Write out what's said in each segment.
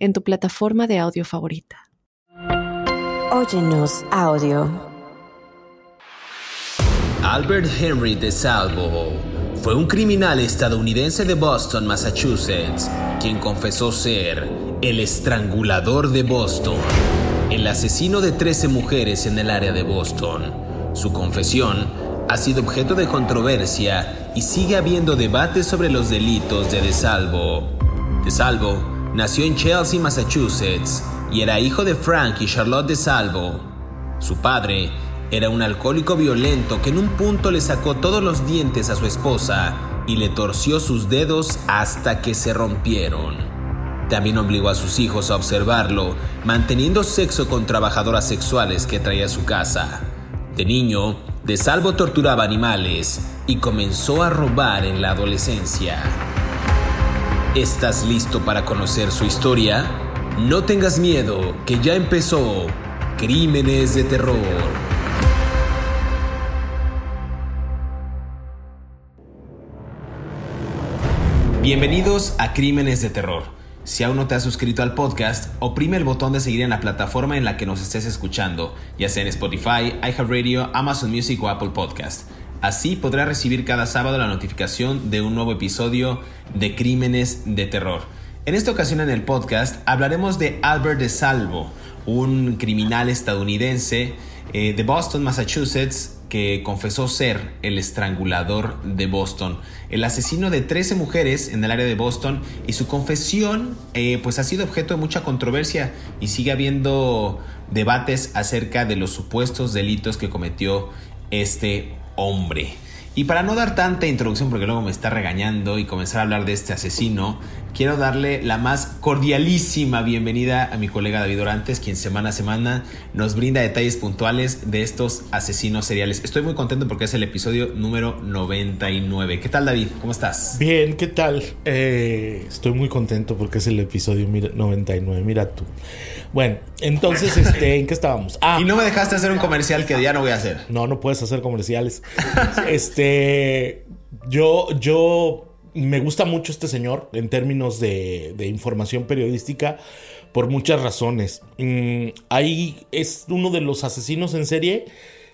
en tu plataforma de audio favorita. Óyenos audio. Albert Henry de Salvo fue un criminal estadounidense de Boston, Massachusetts, quien confesó ser el estrangulador de Boston, el asesino de 13 mujeres en el área de Boston. Su confesión ha sido objeto de controversia y sigue habiendo debates sobre los delitos de DeSalvo. DeSalvo Nació en Chelsea, Massachusetts, y era hijo de Frank y Charlotte de Salvo. Su padre era un alcohólico violento que en un punto le sacó todos los dientes a su esposa y le torció sus dedos hasta que se rompieron. También obligó a sus hijos a observarlo, manteniendo sexo con trabajadoras sexuales que traía a su casa. De niño, De Salvo torturaba animales y comenzó a robar en la adolescencia. ¿Estás listo para conocer su historia? No tengas miedo, que ya empezó Crímenes de Terror. Bienvenidos a Crímenes de Terror. Si aún no te has suscrito al podcast, oprime el botón de seguir en la plataforma en la que nos estés escuchando, ya sea en Spotify, iHeartRadio, Amazon Music o Apple Podcast. Así podrá recibir cada sábado la notificación de un nuevo episodio de Crímenes de Terror. En esta ocasión en el podcast hablaremos de Albert de Salvo, un criminal estadounidense eh, de Boston, Massachusetts, que confesó ser el estrangulador de Boston, el asesino de 13 mujeres en el área de Boston y su confesión eh, pues ha sido objeto de mucha controversia y sigue habiendo debates acerca de los supuestos delitos que cometió este hombre. Y para no dar tanta introducción, porque luego me está regañando y comenzar a hablar de este asesino, quiero darle la más cordialísima bienvenida a mi colega David Orantes, quien semana a semana nos brinda detalles puntuales de estos asesinos seriales. Estoy muy contento porque es el episodio número 99. ¿Qué tal David? ¿Cómo estás? Bien, ¿qué tal? Eh, estoy muy contento porque es el episodio 99. Mira tú. Bueno, entonces, este, ¿en qué estábamos? Ah, y no me dejaste hacer un comercial que ya no voy a hacer. No, no puedes hacer comerciales. este, yo, yo me gusta mucho este señor en términos de, información periodística por muchas razones. Mm, ahí es uno de los asesinos en serie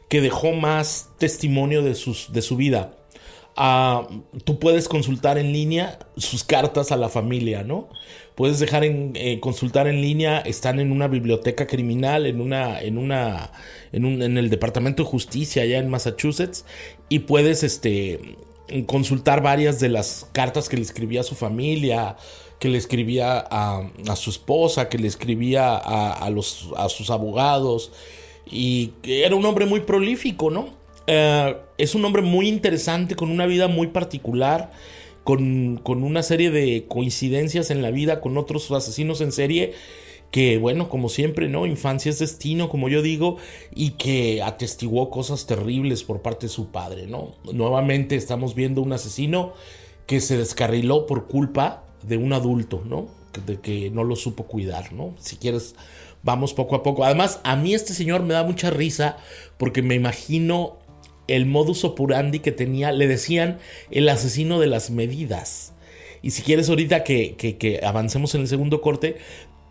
que dejó más testimonio de, sus, de su vida. Tú puedes consultar en línea sus cartas a la familia, ¿no? Puedes dejar en eh, consultar en línea, están en una biblioteca criminal, en una, en una, en, un, en el Departamento de Justicia allá en Massachusetts, y puedes este, consultar varias de las cartas que le escribía a su familia, que le escribía a, a su esposa, que le escribía a, a, los, a sus abogados, y era un hombre muy prolífico, ¿no? Eh, es un hombre muy interesante, con una vida muy particular con, una serie de coincidencias en la vida con otros asesinos en serie que bueno, como siempre, ¿no? Infancia es destino, como yo digo, y que atestiguó cosas terribles por parte de su padre, ¿no? Nuevamente estamos viendo un asesino que se descarriló por culpa de un adulto, ¿no? De que no lo supo cuidar, ¿no? Si quieres, vamos poco a poco. Además, a mí este señor me da mucha risa porque me imagino el modus operandi que tenía, le decían el asesino de las medidas. Y si quieres ahorita que, avancemos en el segundo corte,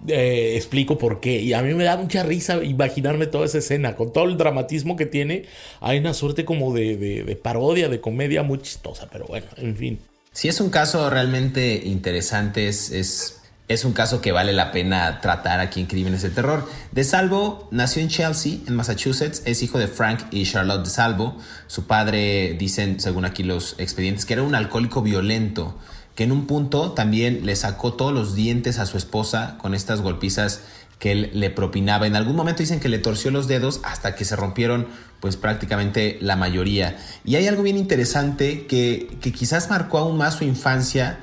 eh, explico por qué. Y a mí me da mucha risa imaginarme toda esa escena, con todo el dramatismo que tiene. Hay una suerte como de, de parodia, de comedia muy chistosa, pero bueno, en fin. Si es un caso realmente interesante, es, es es un caso que vale la pena tratar aquí en Crímenes de Terror. De Salvo nació en Chelsea, en Massachusetts. Es hijo de Frank y Charlotte De Salvo. Su padre, dicen, según aquí los expedientes, que era un alcohólico violento, que en un punto también le sacó todos los dientes a su esposa con estas golpizas que él le propinaba. En algún momento dicen que le torció los dedos hasta que se rompieron pues prácticamente la mayoría. Y hay algo bien interesante que, que quizás marcó aún más su infancia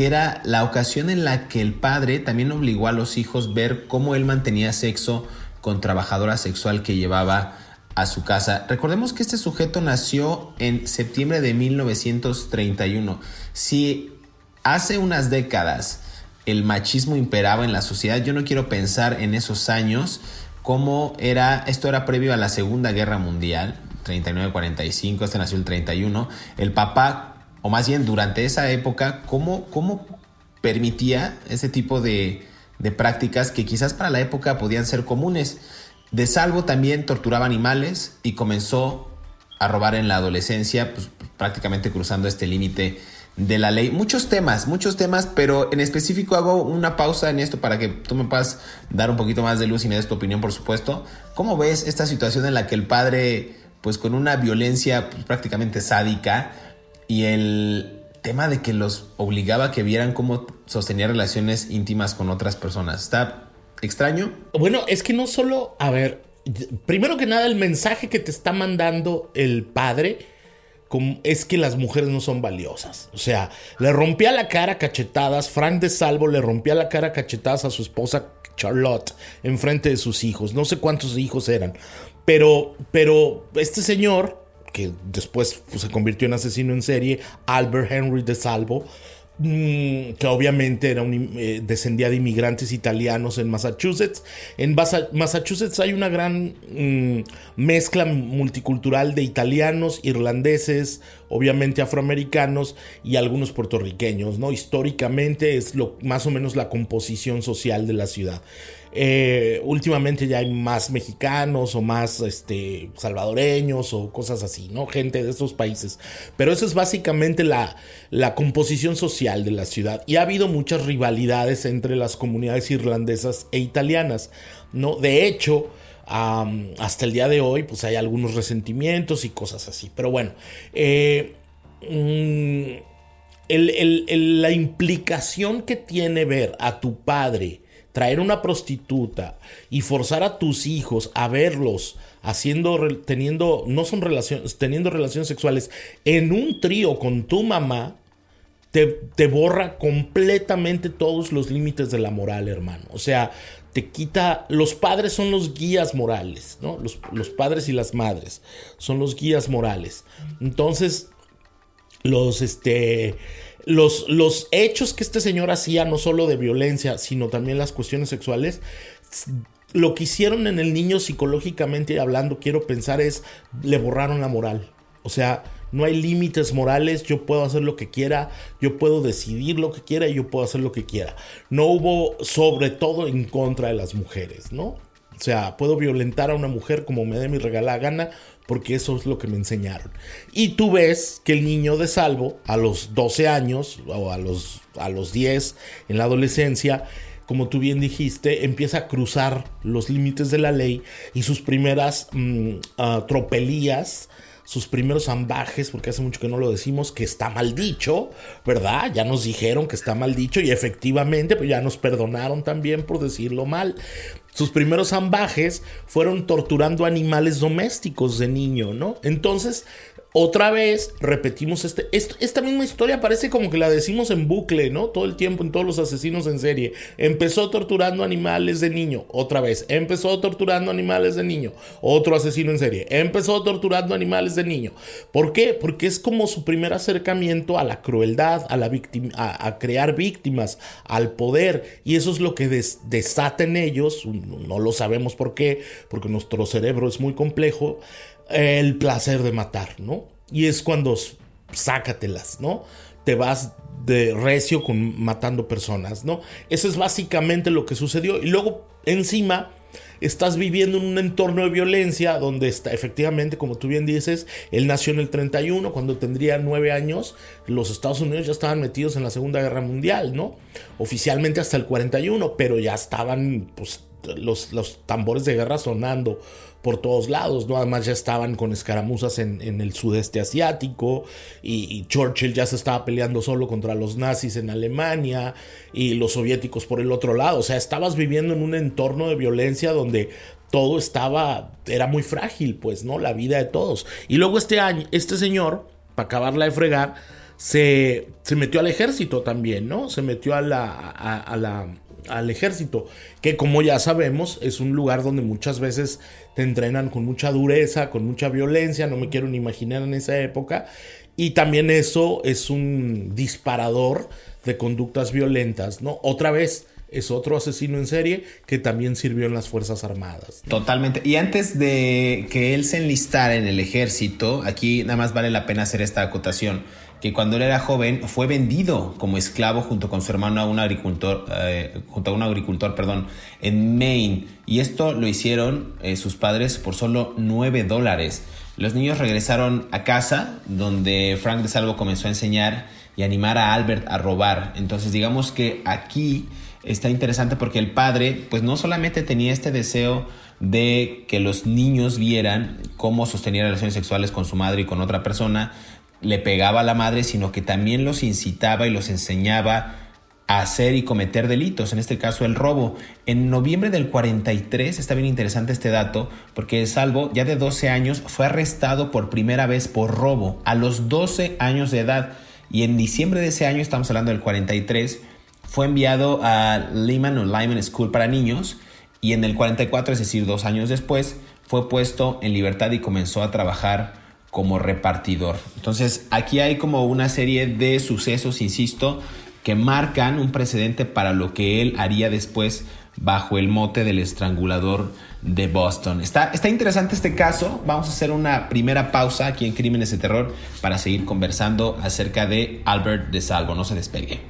que era la ocasión en la que el padre también obligó a los hijos ver cómo él mantenía sexo con trabajadora sexual que llevaba a su casa. Recordemos que este sujeto nació en septiembre de 1931. Si hace unas décadas el machismo imperaba en la sociedad, yo no quiero pensar en esos años cómo era, esto era previo a la Segunda Guerra Mundial, 39-45, este nació el 31, el papá, o más bien durante esa época, cómo, cómo permitía ese tipo de, de prácticas que quizás para la época podían ser comunes. De salvo también torturaba animales y comenzó a robar en la adolescencia, pues, prácticamente cruzando este límite de la ley. Muchos temas, muchos temas, pero en específico hago una pausa en esto para que tú me puedas dar un poquito más de luz y me des tu opinión, por supuesto. ¿Cómo ves esta situación en la que el padre, pues con una violencia pues, prácticamente sádica y el tema de que los obligaba a que vieran cómo sostenía relaciones íntimas con otras personas? ¿Está extraño? Bueno, es que no solo, a ver, primero que nada el mensaje que te está mandando el padre es que las mujeres no son valiosas. O sea, le rompía la cara cachetadas, Frank de Salvo le rompía la cara cachetadas a su esposa Charlotte en frente de sus hijos. No sé cuántos hijos eran. Pero, pero este señor, que después pues, se convirtió en asesino en serie, Albert Henry de Salvo, Mm, que obviamente era un, eh, descendía de inmigrantes italianos en Massachusetts. En Massachusetts hay una gran mm, mezcla multicultural de italianos, irlandeses, obviamente afroamericanos y algunos puertorriqueños, ¿no? Históricamente es lo, más o menos la composición social de la ciudad. Eh, últimamente ya hay más mexicanos o más este, salvadoreños o cosas así, ¿no? Gente de esos países. Pero eso es básicamente la, la composición social de la ciudad. Y ha habido muchas rivalidades entre las comunidades irlandesas e italianas, ¿no? De hecho, hasta el día de hoy, pues hay algunos resentimientos y cosas así. Pero bueno, eh, mm, la implicación que tiene ver a tu padre traer una prostituta y forzar a tus hijos a verlos haciendo teniendo no son relaciones teniendo relaciones sexuales en un trío con tu mamá te, te, borra completamente todos los límites de la moral, hermano. O sea, te quita. Los padres son los guías morales, ¿no? Los, padres y las madres son los guías morales. Entonces, los este los, los hechos que este señor hacía, no solo de violencia, sino también las cuestiones sexuales, lo que hicieron en el niño psicológicamente hablando, quiero pensar, es le borraron la moral. O sea, no hay límites morales, yo puedo hacer lo que quiera, yo puedo decidir lo que quiera y yo puedo hacer lo que quiera. No hubo sobre todo en contra de las mujeres, ¿no? O sea, puedo violentar a una mujer como me dé mi regalada gana porque eso es lo que me enseñaron. Y tú ves que el niño de salvo a los 12 años o a los, a los 10 en la adolescencia, como tú bien dijiste, empieza a cruzar los límites de la ley y sus primeras mm, ah, tropelías sus primeros ambajes, porque hace mucho que no lo decimos, que está mal dicho, ¿verdad? Ya nos dijeron que está mal dicho y efectivamente, pues ya nos perdonaron también por decirlo mal. Sus primeros ambajes fueron torturando animales domésticos de niño, ¿no? Entonces, otra vez repetimos este, esta misma historia parece como que la decimos en bucle, ¿no? Todo el tiempo en todos los asesinos en serie. Empezó torturando animales de niño, otra vez. Empezó torturando animales de niño, otro asesino en serie. Empezó torturando animales de niño. ¿Por qué? Porque es como su primer acercamiento a la crueldad, a la víctima, a, crear víctimas, al poder. Y eso es lo que desata en ellos, no lo sabemos por qué, porque nuestro cerebro es muy complejo el placer de matar, ¿no? Y es cuando sácatelas, ¿no? Te vas de recio con matando personas, ¿no? Eso es básicamente lo que sucedió. Y luego, encima, estás viviendo en un entorno de violencia donde está, efectivamente, como tú bien dices, él nació en el 31, cuando tendría nueve años, los Estados Unidos ya estaban metidos en la Segunda Guerra Mundial, ¿no? Oficialmente hasta el 41, pero ya estaban, pues, los, los tambores de guerra sonando por todos lados, ¿no? Además ya estaban con escaramuzas en, el sudeste asiático y, Churchill ya se estaba peleando solo contra los nazis en Alemania y los soviéticos por el otro lado. O sea, estabas viviendo en un entorno de violencia donde todo estaba, era muy frágil, pues, ¿no? La vida de todos. Y luego este año, este señor, para acabarla de fregar, se, se metió al ejército también, ¿no? Se metió a la, a, la, al ejército, que como ya sabemos es un lugar donde muchas veces te entrenan con mucha dureza, con mucha violencia, no me quiero ni imaginar en esa época, y también eso es un disparador de conductas violentas, ¿no? Otra vez, es otro asesino en serie que también sirvió en las Fuerzas Armadas. Totalmente. Y antes de que él se enlistara en el ejército, aquí nada más vale la pena hacer esta acotación que cuando él era joven fue vendido como esclavo junto con su hermano a un agricultor, eh, junto a un agricultor, perdón, en Maine. Y esto lo hicieron eh, sus padres por solo 9 dólares. Los niños regresaron a casa, donde Frank de Salvo comenzó a enseñar y animar a Albert a robar. Entonces digamos que aquí está interesante porque el padre, pues no solamente tenía este deseo de que los niños vieran cómo sostenía relaciones sexuales con su madre y con otra persona, le pegaba a la madre, sino que también los incitaba y los enseñaba a hacer y cometer delitos, en este caso el robo. En noviembre del 43, está bien interesante este dato, porque Salvo, ya de 12 años, fue arrestado por primera vez por robo a los 12 años de edad. Y en diciembre de ese año, estamos hablando del 43, fue enviado a Lehman o Lyman School para niños y en el 44, es decir, dos años después, fue puesto en libertad y comenzó a trabajar como repartidor. Entonces aquí hay como una serie de sucesos, insisto, que marcan un precedente para lo que él haría después bajo el mote del estrangulador de Boston. Está, está interesante este caso. Vamos a hacer una primera pausa aquí en Crímenes de Terror para seguir conversando acerca de Albert de Salvo. No se despegue.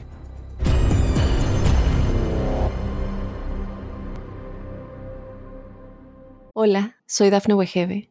Hola, soy Dafne Wegebe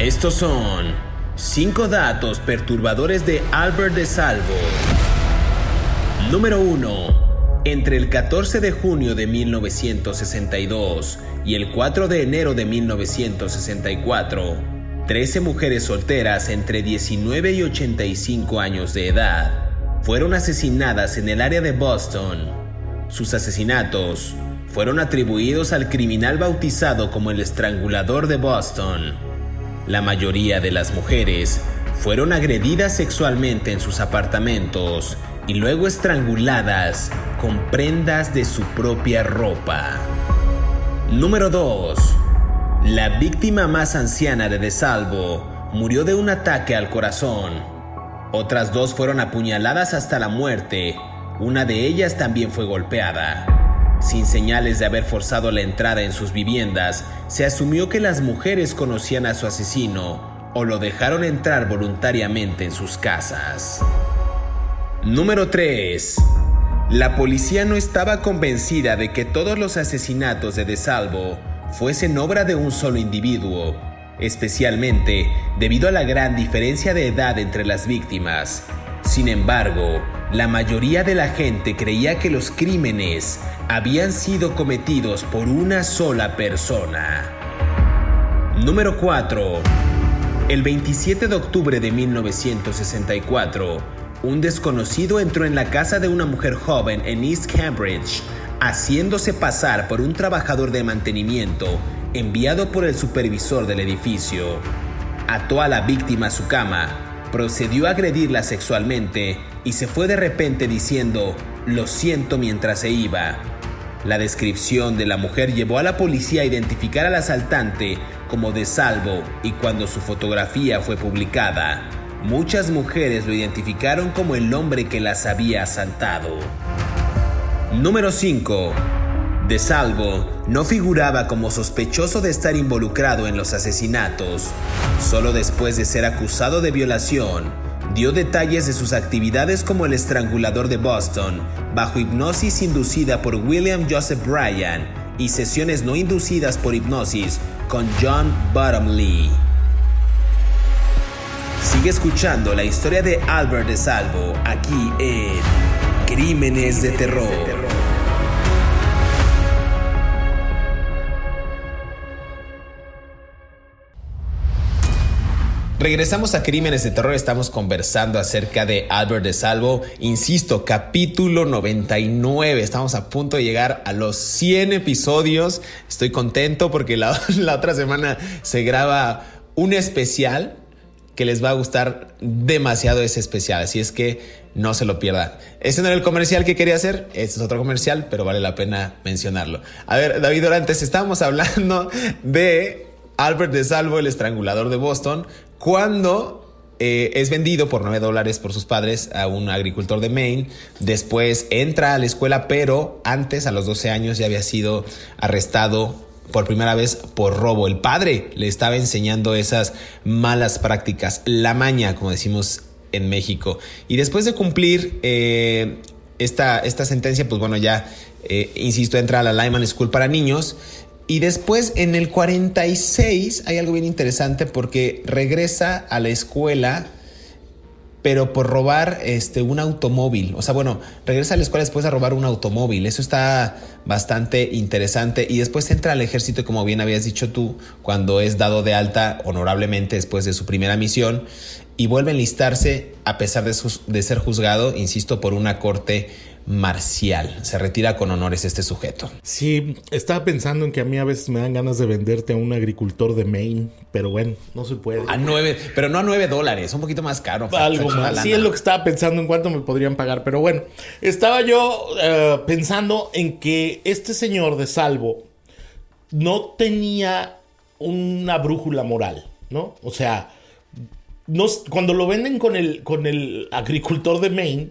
Estos son 5 datos perturbadores de Albert de Salvo. Número 1. Entre el 14 de junio de 1962 y el 4 de enero de 1964, 13 mujeres solteras entre 19 y 85 años de edad fueron asesinadas en el área de Boston. Sus asesinatos fueron atribuidos al criminal bautizado como el estrangulador de Boston la mayoría de las mujeres fueron agredidas sexualmente en sus apartamentos y luego estranguladas con prendas de su propia ropa. Número 2. La víctima más anciana de DeSalvo murió de un ataque al corazón. Otras dos fueron apuñaladas hasta la muerte. Una de ellas también fue golpeada. Sin señales de haber forzado la entrada en sus viviendas, se asumió que las mujeres conocían a su asesino o lo dejaron entrar voluntariamente en sus casas. Número 3. La policía no estaba convencida de que todos los asesinatos de DeSalvo fuesen obra de un solo individuo, especialmente debido a la gran diferencia de edad entre las víctimas. Sin embargo, la mayoría de la gente creía que los crímenes habían sido cometidos por una sola persona. Número 4. El 27 de octubre de 1964, un desconocido entró en la casa de una mujer joven en East Cambridge, haciéndose pasar por un trabajador de mantenimiento enviado por el supervisor del edificio. Ató a la víctima a su cama, procedió a agredirla sexualmente y se fue de repente diciendo, lo siento mientras se iba. La descripción de la mujer llevó a la policía a identificar al asaltante como de salvo y cuando su fotografía fue publicada, muchas mujeres lo identificaron como el hombre que las había asaltado. Número 5. De Salvo no figuraba como sospechoso de estar involucrado en los asesinatos. Solo después de ser acusado de violación, dio detalles de sus actividades como el estrangulador de Boston, bajo hipnosis inducida por William Joseph Bryan y sesiones no inducidas por hipnosis con John Bottomley. Sigue escuchando la historia de Albert de Salvo aquí en Crímenes de Terror. Regresamos a Crímenes de Terror, estamos conversando acerca de Albert de Salvo, insisto, capítulo 99, estamos a punto de llegar a los 100 episodios, estoy contento porque la, otra semana se graba un especial que les va a gustar demasiado ese especial, así es que no se lo pierdan. Ese no era el comercial que quería hacer, este es otro comercial, pero vale la pena mencionarlo. A ver, David Orantes, estábamos hablando de Albert de Salvo, el estrangulador de Boston, cuando eh, es vendido por 9 dólares por sus padres a un agricultor de Maine. Después entra a la escuela, pero antes, a los 12 años, ya había sido arrestado por primera vez por robo. El padre le estaba enseñando esas malas prácticas, la maña, como decimos en México. Y después de cumplir eh, esta, esta sentencia, pues bueno, ya, eh, insisto, entra a la Lyman School para niños. Y después en el 46 hay algo bien interesante porque regresa a la escuela, pero por robar este, un automóvil. O sea, bueno, regresa a la escuela después de robar un automóvil. Eso está bastante interesante. Y después entra al ejército, como bien habías dicho tú, cuando es dado de alta honorablemente después de su primera misión. Y vuelve a enlistarse a pesar de, de ser juzgado, insisto, por una corte marcial. Se retira con honores este sujeto. Sí, estaba pensando en que a mí a veces me dan ganas de venderte a un agricultor de Maine, pero bueno, no se puede. A nueve, pero no a nueve dólares, un poquito más caro. Algo más. Sí, es lo que estaba pensando en cuánto me podrían pagar, pero bueno, estaba yo uh, pensando en que este señor de Salvo no tenía una brújula moral, ¿no? O sea, no, cuando lo venden con el, con el agricultor de Maine,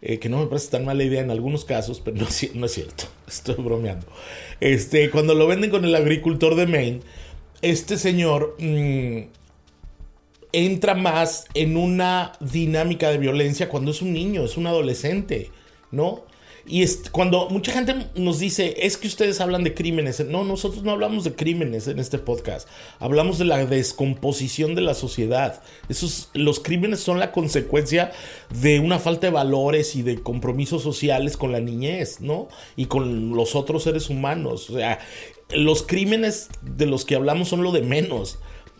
eh, que no me parece tan mala idea en algunos casos, pero no, es cierto, estoy bromeando. Este, cuando lo venden con el agricultor de Maine, este señor mmm, entra más en una dinámica de violencia cuando es un niño, es un adolescente, ¿no? Y es, cuando mucha gente nos dice, es que ustedes hablan de crímenes, no, nosotros no hablamos de crímenes en este podcast, hablamos de la descomposición de la sociedad. Esos, los crímenes son la consecuencia de una falta de valores y de compromisos sociales con la niñez, ¿no? Y con los otros seres humanos. O sea, los crímenes de los que hablamos son lo de menos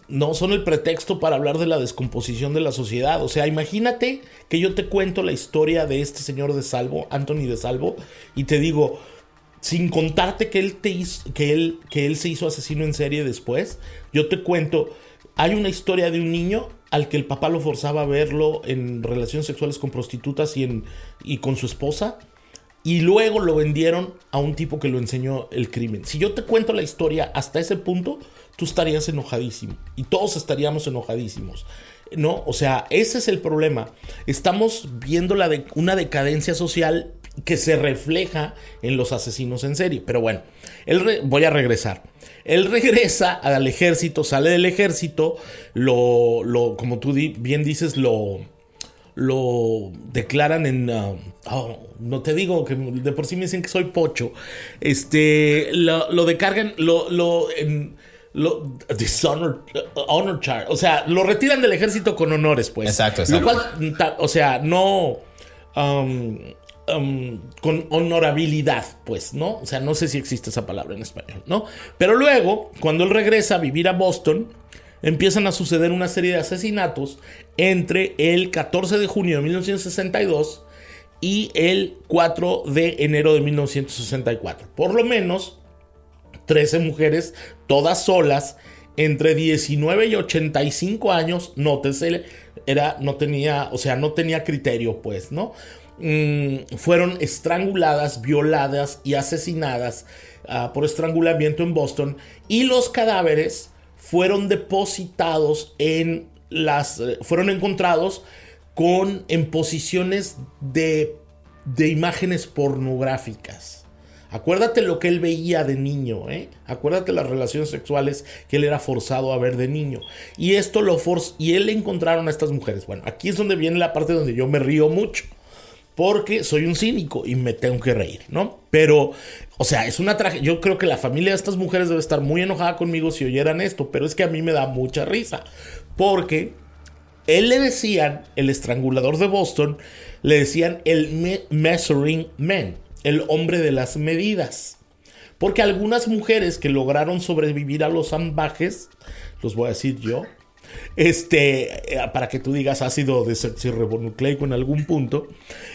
no son el pretexto para hablar de la descomposición de la sociedad. O sea, imagínate que yo te cuento la historia de este señor de Salvo, Anthony de Salvo, y te digo, sin contarte que él, te hizo, que él, que él se hizo asesino en serie después, yo te cuento, hay una historia de un niño al que el papá lo forzaba a verlo en relaciones sexuales con prostitutas y, en, y con su esposa. Y luego lo vendieron a un tipo que lo enseñó el crimen. Si yo te cuento la historia hasta ese punto, tú estarías enojadísimo y todos estaríamos enojadísimos. ¿No? O sea, ese es el problema. Estamos viendo la de una decadencia social que se refleja en los asesinos en serie. Pero bueno, él voy a regresar. Él regresa al ejército, sale del ejército, lo, lo como tú bien dices, lo, lo declaran en... Uh, oh, no te digo que de por sí me dicen que soy pocho. Este, lo, lo decargan, lo, lo, en, lo dishonor honor chart, o sea, lo retiran del ejército con honores, pues. Exacto, exacto. Lo cual, o sea, no um, um, con honorabilidad, pues, ¿no? O sea, no sé si existe esa palabra en español, ¿no? Pero luego, cuando él regresa a vivir a Boston, empiezan a suceder una serie de asesinatos entre el 14 de junio de 1962 y el 4 de enero de 1964. Por lo menos 13 mujeres, todas solas, entre 19 y 85 años, nótese, era, no tenía, o sea, no tenía criterio, pues, ¿no? Mm, fueron estranguladas, violadas y asesinadas uh, por estrangulamiento en Boston y los cadáveres fueron depositados en las, eh, fueron encontrados con en posiciones de, de imágenes pornográficas. Acuérdate lo que él veía de niño, ¿eh? Acuérdate las relaciones sexuales que él era forzado a ver de niño. Y esto lo forz y él le encontraron a estas mujeres. Bueno, aquí es donde viene la parte donde yo me río mucho. Porque soy un cínico y me tengo que reír, ¿no? Pero, o sea, es una tragedia. Yo creo que la familia de estas mujeres debe estar muy enojada conmigo si oyeran esto, pero es que a mí me da mucha risa. Porque él le decían, el estrangulador de Boston, le decían el measuring man, el hombre de las medidas. Porque algunas mujeres que lograron sobrevivir a los ambajes, los voy a decir yo, este, eh, para que tú digas ácido desoxirribonucleico en algún punto,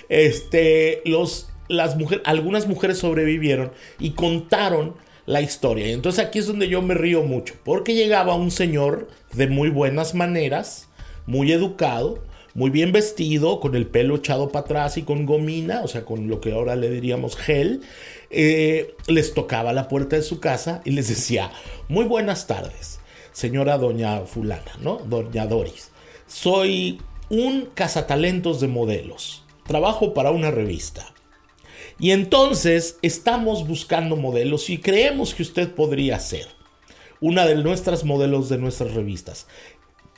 este, los, las mujeres, algunas mujeres sobrevivieron y contaron la historia. Y entonces aquí es donde yo me río mucho, porque llegaba un señor de muy buenas maneras, muy educado, muy bien vestido, con el pelo echado para atrás y con gomina, o sea, con lo que ahora le diríamos gel, eh, les tocaba la puerta de su casa y les decía, muy buenas tardes, señora doña fulana, ¿no? Doña Doris. Soy un cazatalentos de modelos. Trabajo para una revista. Y entonces estamos buscando modelos y creemos que usted podría ser una de nuestras modelos de nuestras revistas.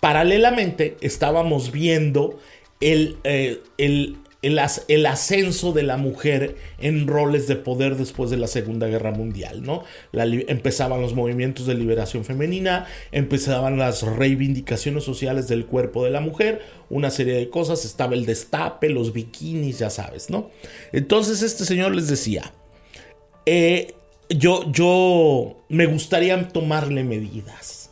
Paralelamente estábamos viendo el, eh, el, el, ascenso de la mujer en roles de poder después de la Segunda Guerra Mundial, ¿no? empezaban los movimientos de liberación femenina, empezaban las reivindicaciones sociales del cuerpo de la mujer, una serie de cosas, estaba el destape, los bikinis, ya sabes, ¿no? Entonces este señor les decía, eh, yo, yo me gustaría tomarle medidas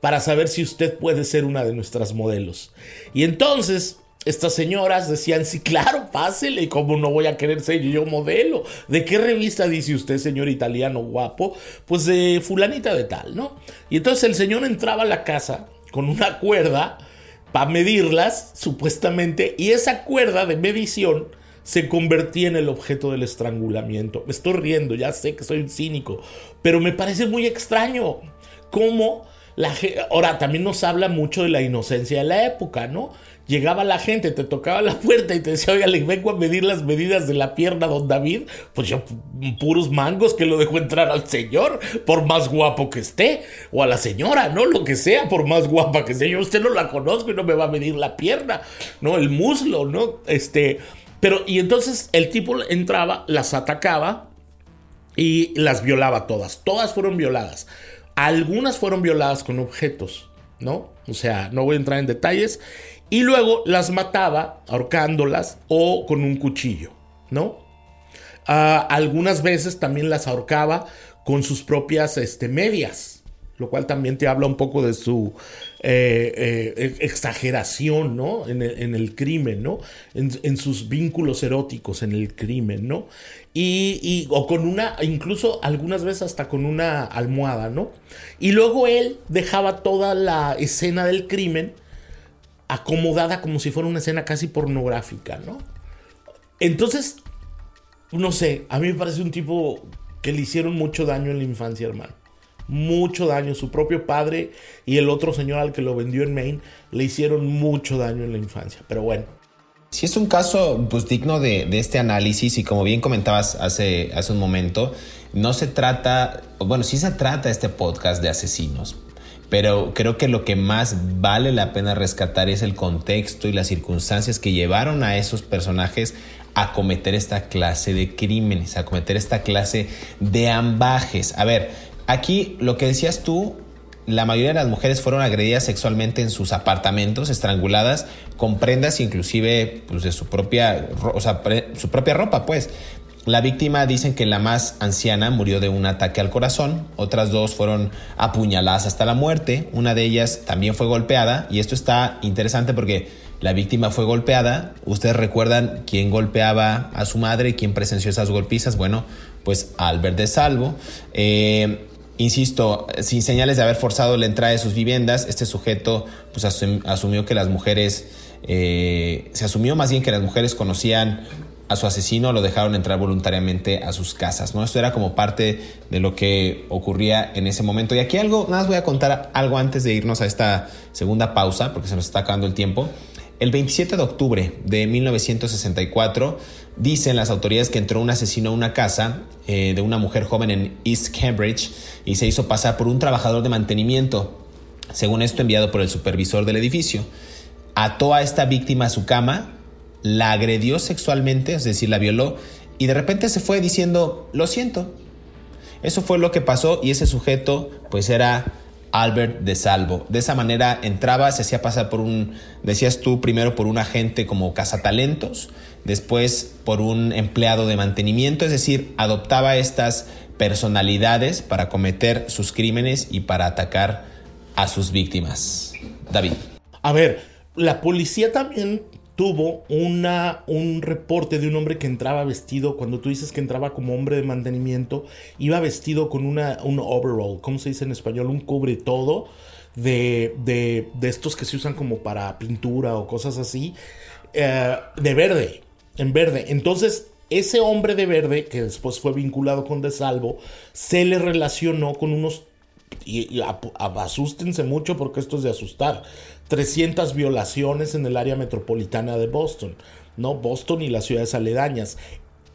para saber si usted puede ser una de nuestras modelos. Y entonces estas señoras decían, sí, claro, pásele, ¿y cómo no voy a querer ser yo modelo? ¿De qué revista dice usted, señor italiano guapo? Pues de fulanita de tal, ¿no? Y entonces el señor entraba a la casa con una cuerda para medirlas, supuestamente, y esa cuerda de medición se convertía en el objeto del estrangulamiento. Me estoy riendo, ya sé que soy un cínico, pero me parece muy extraño cómo la ahora también nos habla mucho de la inocencia de la época, ¿no? Llegaba la gente, te tocaba la puerta y te decía, oiga, le vengo a medir las medidas de la pierna, don David. Pues yo, puros mangos que lo dejo entrar al señor, por más guapo que esté, o a la señora, ¿no? Lo que sea, por más guapa que sea. Yo usted no la conozco y no me va a medir la pierna, ¿no? El muslo, ¿no? Este, pero, y entonces el tipo entraba, las atacaba y las violaba todas. Todas fueron violadas. Algunas fueron violadas con objetos, ¿no? O sea, no voy a entrar en detalles. Y luego las mataba ahorcándolas o con un cuchillo, ¿no? Ah, algunas veces también las ahorcaba con sus propias este, medias lo cual también te habla un poco de su eh, eh, exageración, ¿no? En el, crimen, ¿no? En, sus vínculos eróticos en el crimen, ¿no? Y, o con una, incluso algunas veces hasta con una almohada, ¿no? Y luego él dejaba toda la escena del crimen acomodada como si fuera una escena casi pornográfica, ¿no? Entonces, no sé, a mí me parece un tipo que le hicieron mucho daño en la infancia, hermano mucho daño. Su propio padre y el otro señor al que lo vendió en Maine le hicieron mucho daño en la infancia. Pero bueno. Si es un caso pues, digno de, este análisis y como bien comentabas hace, hace un momento, no se trata, bueno, sí se trata este podcast de asesinos, pero creo que lo que más vale la pena rescatar es el contexto y las circunstancias que llevaron a esos personajes a cometer esta clase de crímenes, a cometer esta clase de ambajes. A ver, Aquí lo que decías tú, la mayoría de las mujeres fueron agredidas sexualmente en sus apartamentos, estranguladas, con prendas inclusive pues, de su propia, o sea, su propia ropa, pues. La víctima dicen que la más anciana murió de un ataque al corazón, otras dos fueron apuñaladas hasta la muerte, una de ellas también fue golpeada y esto está interesante porque la víctima fue golpeada, ustedes recuerdan quién golpeaba a su madre, quién presenció esas golpizas, bueno, pues Albert de Salvo. Eh, Insisto, sin señales de haber forzado la entrada de sus viviendas, este sujeto pues, asumió que las mujeres, eh, se asumió más bien que las mujeres conocían a su asesino, lo dejaron entrar voluntariamente a sus casas. ¿no? Esto era como parte de lo que ocurría en ese momento. Y aquí algo, nada más voy a contar algo antes de irnos a esta segunda pausa, porque se nos está acabando el tiempo. El 27 de octubre de 1964 dicen las autoridades que entró un asesino a una casa eh, de una mujer joven en East Cambridge y se hizo pasar por un trabajador de mantenimiento, según esto enviado por el supervisor del edificio. Ató a esta víctima a su cama, la agredió sexualmente, es decir, la violó, y de repente se fue diciendo, lo siento. Eso fue lo que pasó y ese sujeto pues era Albert de Salvo. De esa manera entraba, se hacía pasar por un, decías tú, primero por un agente como cazatalentos, después por un empleado de mantenimiento, es decir, adoptaba estas personalidades para cometer sus crímenes y para atacar a sus víctimas. David. A ver, la policía también tuvo una, un reporte de un hombre que entraba vestido, cuando tú dices que entraba como hombre de mantenimiento, iba vestido con una, un overall, ¿cómo se dice en español? Un cubre todo de, de, de estos que se usan como para pintura o cosas así, eh, de verde, en verde. Entonces, ese hombre de verde, que después fue vinculado con De Salvo, se le relacionó con unos y, asústense mucho porque esto es de asustar. 300 violaciones en el área metropolitana de Boston, ¿no? Boston y las ciudades aledañas.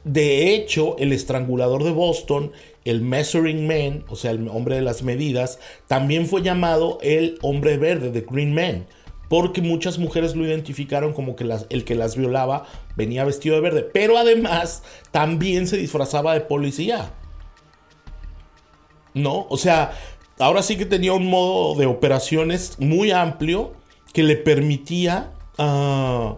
De hecho, el estrangulador de Boston, el Measuring Man, o sea, el hombre de las medidas, también fue llamado el hombre verde, de Green Man, porque muchas mujeres lo identificaron como que el que las violaba venía vestido de verde, pero además también se disfrazaba de policía. ¿No? O sea, ahora sí que tenía un modo de operaciones muy amplio que le permitía ah,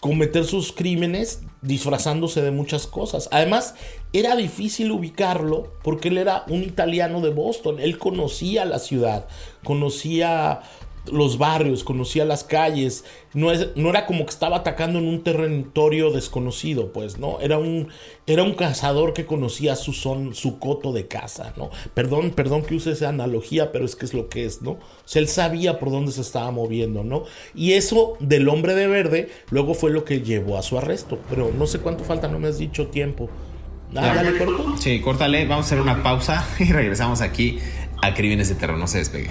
cometer sus crímenes disfrazándose de muchas cosas. Además, era difícil ubicarlo porque él era un italiano de Boston. Él conocía la ciudad, conocía los barrios, conocía las calles, no, es, no, era como que estaba atacando en un territorio desconocido, pues, ¿no? Era un, era un cazador que conocía su son, su coto de casa, ¿no? Perdón, perdón que use esa analogía, pero es que es lo que es, ¿no? O sea, él sabía por dónde se estaba moviendo, ¿no? Y eso del hombre de verde luego fue lo que llevó a su arresto, pero no sé cuánto falta, no me has dicho tiempo. Ah, ¿le corto? Sí, córtale, vamos a hacer una pausa y regresamos aquí a Crímenes de Terror, no se despegue.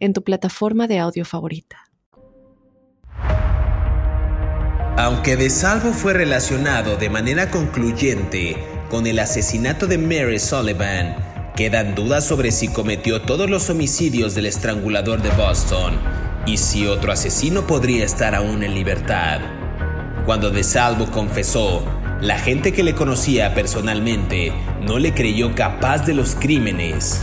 en tu plataforma de audio favorita. Aunque De Salvo fue relacionado de manera concluyente con el asesinato de Mary Sullivan, quedan dudas sobre si cometió todos los homicidios del estrangulador de Boston y si otro asesino podría estar aún en libertad. Cuando De Salvo confesó, la gente que le conocía personalmente no le creyó capaz de los crímenes.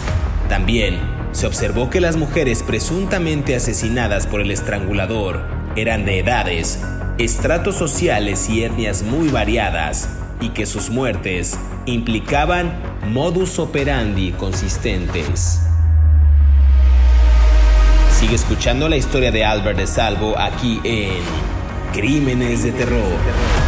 También se observó que las mujeres presuntamente asesinadas por el estrangulador eran de edades, estratos sociales y etnias muy variadas y que sus muertes implicaban modus operandi consistentes. Sigue escuchando la historia de Albert de Salvo aquí en Crímenes de Terror.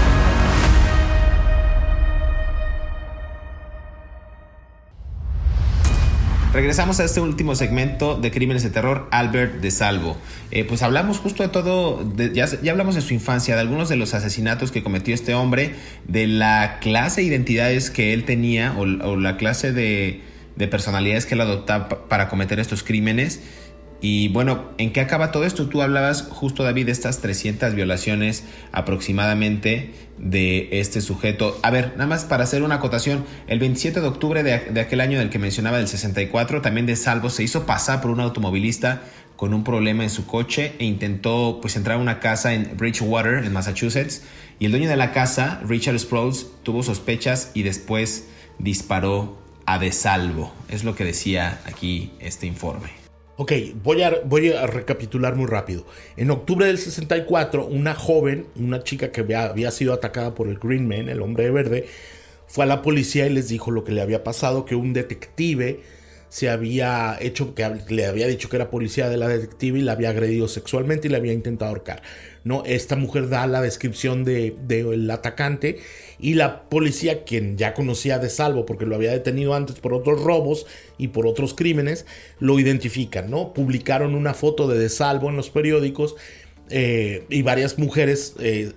Regresamos a este último segmento de Crímenes de Terror, Albert de Salvo. Eh, pues hablamos justo de todo, ya, hablamos de su infancia, de algunos de los asesinatos que cometió este hombre, de la clase de identidades que él tenía o, la clase de, de personalidades que él adoptaba para cometer estos crímenes. Y bueno, ¿en qué acaba todo esto? Tú hablabas justo, David, de estas 300 violaciones aproximadamente de este sujeto. A ver, nada más para hacer una acotación, el 27 de octubre de, aquel año del que mencionaba, del 64, también de Salvo se hizo pasar por un automovilista con un problema en su coche e intentó pues entrar a una casa en Bridgewater, en Massachusetts, y el dueño de la casa, Richard Sproles, tuvo sospechas y después disparó a De Salvo. Es lo que decía aquí este informe. Ok, voy a, voy a recapitular muy rápido. En octubre del 64, una joven, una chica que había, sido atacada por el Green Man, el hombre de verde, fue a la policía y les dijo lo que le había pasado, que un detective se había hecho, que le había dicho que era policía de la detective y la había agredido sexualmente y le había intentado ahorcar. ¿no? Esta mujer da la descripción del de, atacante y la policía, quien ya conocía de salvo porque lo había detenido antes por otros robos y por otros crímenes, lo identifican, ¿no? Publicaron una foto de de salvo en los periódicos eh, y varias mujeres eh,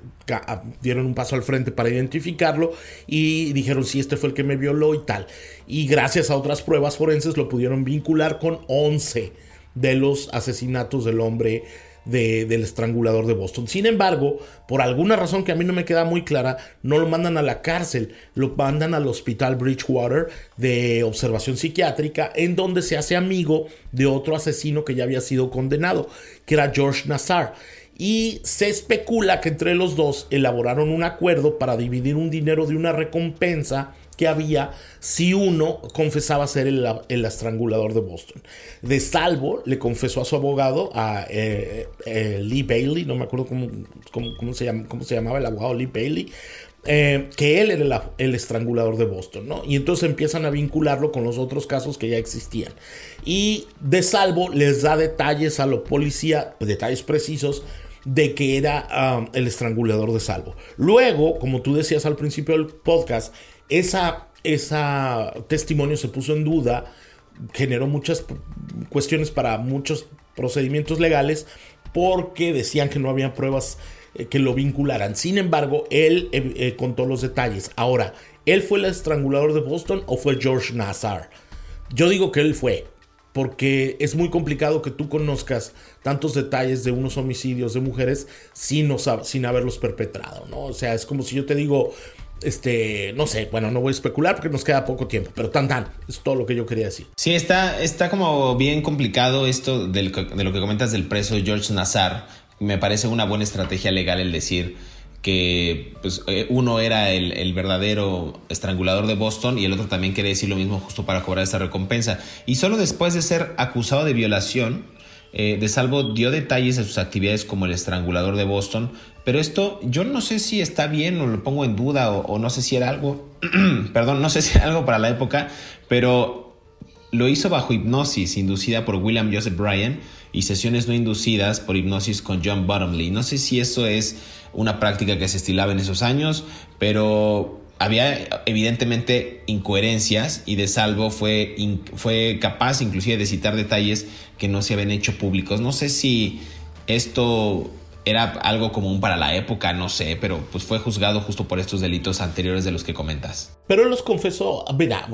dieron un paso al frente para identificarlo y dijeron si este fue el que me violó y tal. Y gracias a otras pruebas forenses lo pudieron vincular con 11 de los asesinatos del hombre del estrangulador de Boston. Sin embargo, por alguna razón que a mí no me queda muy clara, no lo mandan a la cárcel, lo mandan al hospital Bridgewater de observación psiquiátrica, en donde se hace amigo de otro asesino que ya había sido condenado, que era George Nassar. Y se especula que entre los dos elaboraron un acuerdo para dividir un dinero de una recompensa que había si uno confesaba ser el, estrangulador de Boston. De salvo, le confesó a su abogado, a eh, eh, Lee Bailey, no me acuerdo cómo, cómo, se cómo se llamaba el abogado Lee Bailey, eh, que él era el, estrangulador de Boston, ¿no? Y entonces empiezan a vincularlo con los otros casos que ya existían. Y de salvo les da detalles a la policía, detalles precisos de que era um, el estrangulador de salvo. Luego, como tú decías al principio del podcast, esa, esa testimonio se puso en duda, generó muchas cuestiones para muchos procedimientos legales porque decían que no había pruebas eh, que lo vincularan. Sin embargo, él eh, eh, contó los detalles. Ahora, ¿él fue el estrangulador de Boston o fue George Nassar? Yo digo que él fue, porque es muy complicado que tú conozcas tantos detalles de unos homicidios de mujeres sin, sin haberlos perpetrado, ¿no? O sea, es como si yo te digo, este, no sé, bueno, no voy a especular porque nos queda poco tiempo, pero tan tan, es todo lo que yo quería decir. Sí, está, está como bien complicado esto de lo que comentas del preso George Nazar. Me parece una buena estrategia legal el decir que pues, eh, uno era el, verdadero estrangulador de Boston y el otro también quería decir lo mismo justo para cobrar esta recompensa. Y solo después de ser acusado de violación, eh, de Salvo dio detalles de sus actividades como el estrangulador de Boston, pero esto yo no sé si está bien o lo pongo en duda o, no sé si era algo, perdón, no sé si era algo para la época, pero lo hizo bajo hipnosis inducida por William Joseph Bryan y sesiones no inducidas por hipnosis con John Bottomley. No sé si eso es una práctica que se estilaba en esos años, pero había evidentemente incoherencias y de salvo fue, fue capaz inclusive de citar detalles que no se habían hecho públicos. No sé si esto era algo común para la época, no sé, pero pues fue juzgado justo por estos delitos anteriores de los que comentas. Pero los confesó, mira,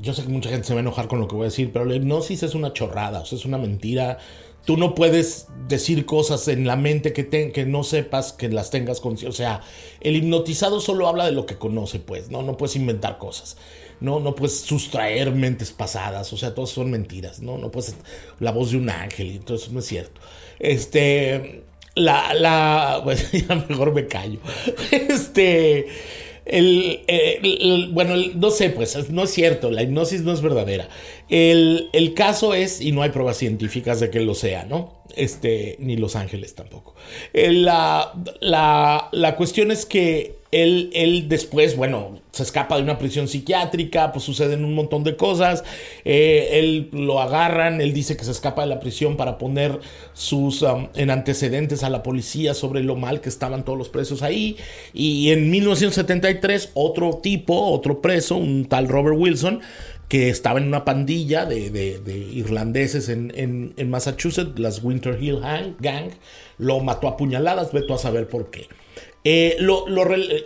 yo sé que mucha gente se va a enojar con lo que voy a decir, pero la hipnosis es una chorrada, o sea, es una mentira. Tú no puedes decir cosas en la mente que, que no sepas que las tengas consciente. O sea, el hipnotizado solo habla de lo que conoce, pues, ¿no? No puedes inventar cosas. No, no puedes sustraer mentes pasadas. O sea, todas son mentiras, ¿no? No puedes. La voz de un ángel, eso no es cierto. Este la, la, pues mejor me callo. Este, el, bueno, no sé, pues no es cierto, la hipnosis no es verdadera. El, el, caso es, y no hay pruebas científicas de que lo sea, ¿no? Este, ni Los Ángeles tampoco. la, la, la cuestión es que él, él, después, bueno, se escapa de una prisión psiquiátrica, pues suceden un montón de cosas. Eh, él lo agarran, él dice que se escapa de la prisión para poner sus um, en antecedentes a la policía sobre lo mal que estaban todos los presos ahí. Y en 1973, otro tipo, otro preso, un tal Robert Wilson, que estaba en una pandilla de, de, irlandeses en, Massachusetts, las Winter Hill Gang, lo mató a puñaladas, veto a saber por qué. Eh, lo,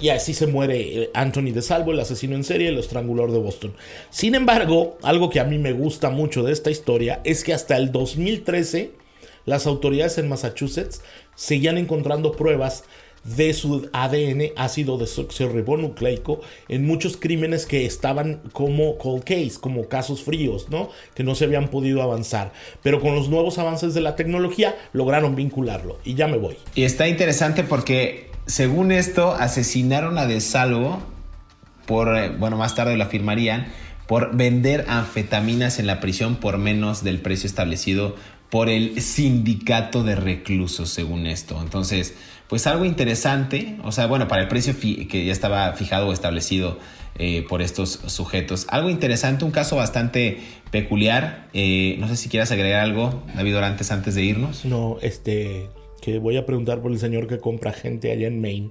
y así se muere eh, Anthony de Salvo, el asesino en serie, el estrangulador de Boston. Sin embargo, algo que a mí me gusta mucho de esta historia es que hasta el 2013 las autoridades en Massachusetts seguían encontrando pruebas de su ADN ácido desoxirribonucleico en muchos crímenes que estaban como cold case, como casos fríos, ¿no? Que no se habían podido avanzar. Pero con los nuevos avances de la tecnología lograron vincularlo. Y ya me voy. Y está interesante porque según esto, asesinaron a De Salvo por, eh, bueno, más tarde lo afirmarían, por vender anfetaminas en la prisión por menos del precio establecido por el sindicato de reclusos, según esto. Entonces, pues algo interesante, o sea, bueno, para el precio que ya estaba fijado o establecido eh, por estos sujetos. Algo interesante, un caso bastante peculiar. Eh, no sé si quieras agregar algo, David Orantes, antes de irnos. No, este, que voy a preguntar por el señor que compra gente allá en Maine,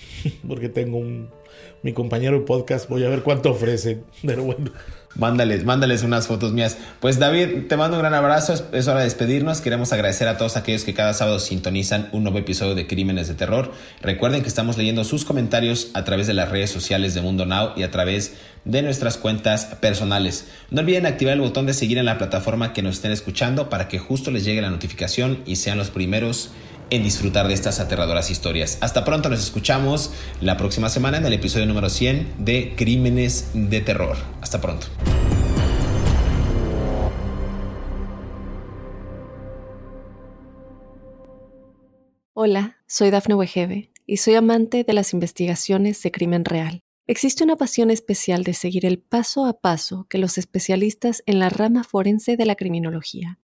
porque tengo un, mi compañero de podcast. Voy a ver cuánto ofrecen. Pero bueno. Mándales, mándales unas fotos mías. Pues David, te mando un gran abrazo. Es, hora de despedirnos. Queremos agradecer a todos aquellos que cada sábado sintonizan un nuevo episodio de Crímenes de Terror. Recuerden que estamos leyendo sus comentarios a través de las redes sociales de Mundo Now y a través de nuestras cuentas personales. No olviden activar el botón de seguir en la plataforma que nos estén escuchando para que justo les llegue la notificación y sean los primeros en disfrutar de estas aterradoras historias. Hasta pronto, nos escuchamos la próxima semana en el episodio número 100 de Crímenes de Terror. Hasta pronto. Hola, soy Dafne Wegebe y soy amante de las investigaciones de crimen real. Existe una pasión especial de seguir el paso a paso que los especialistas en la rama forense de la criminología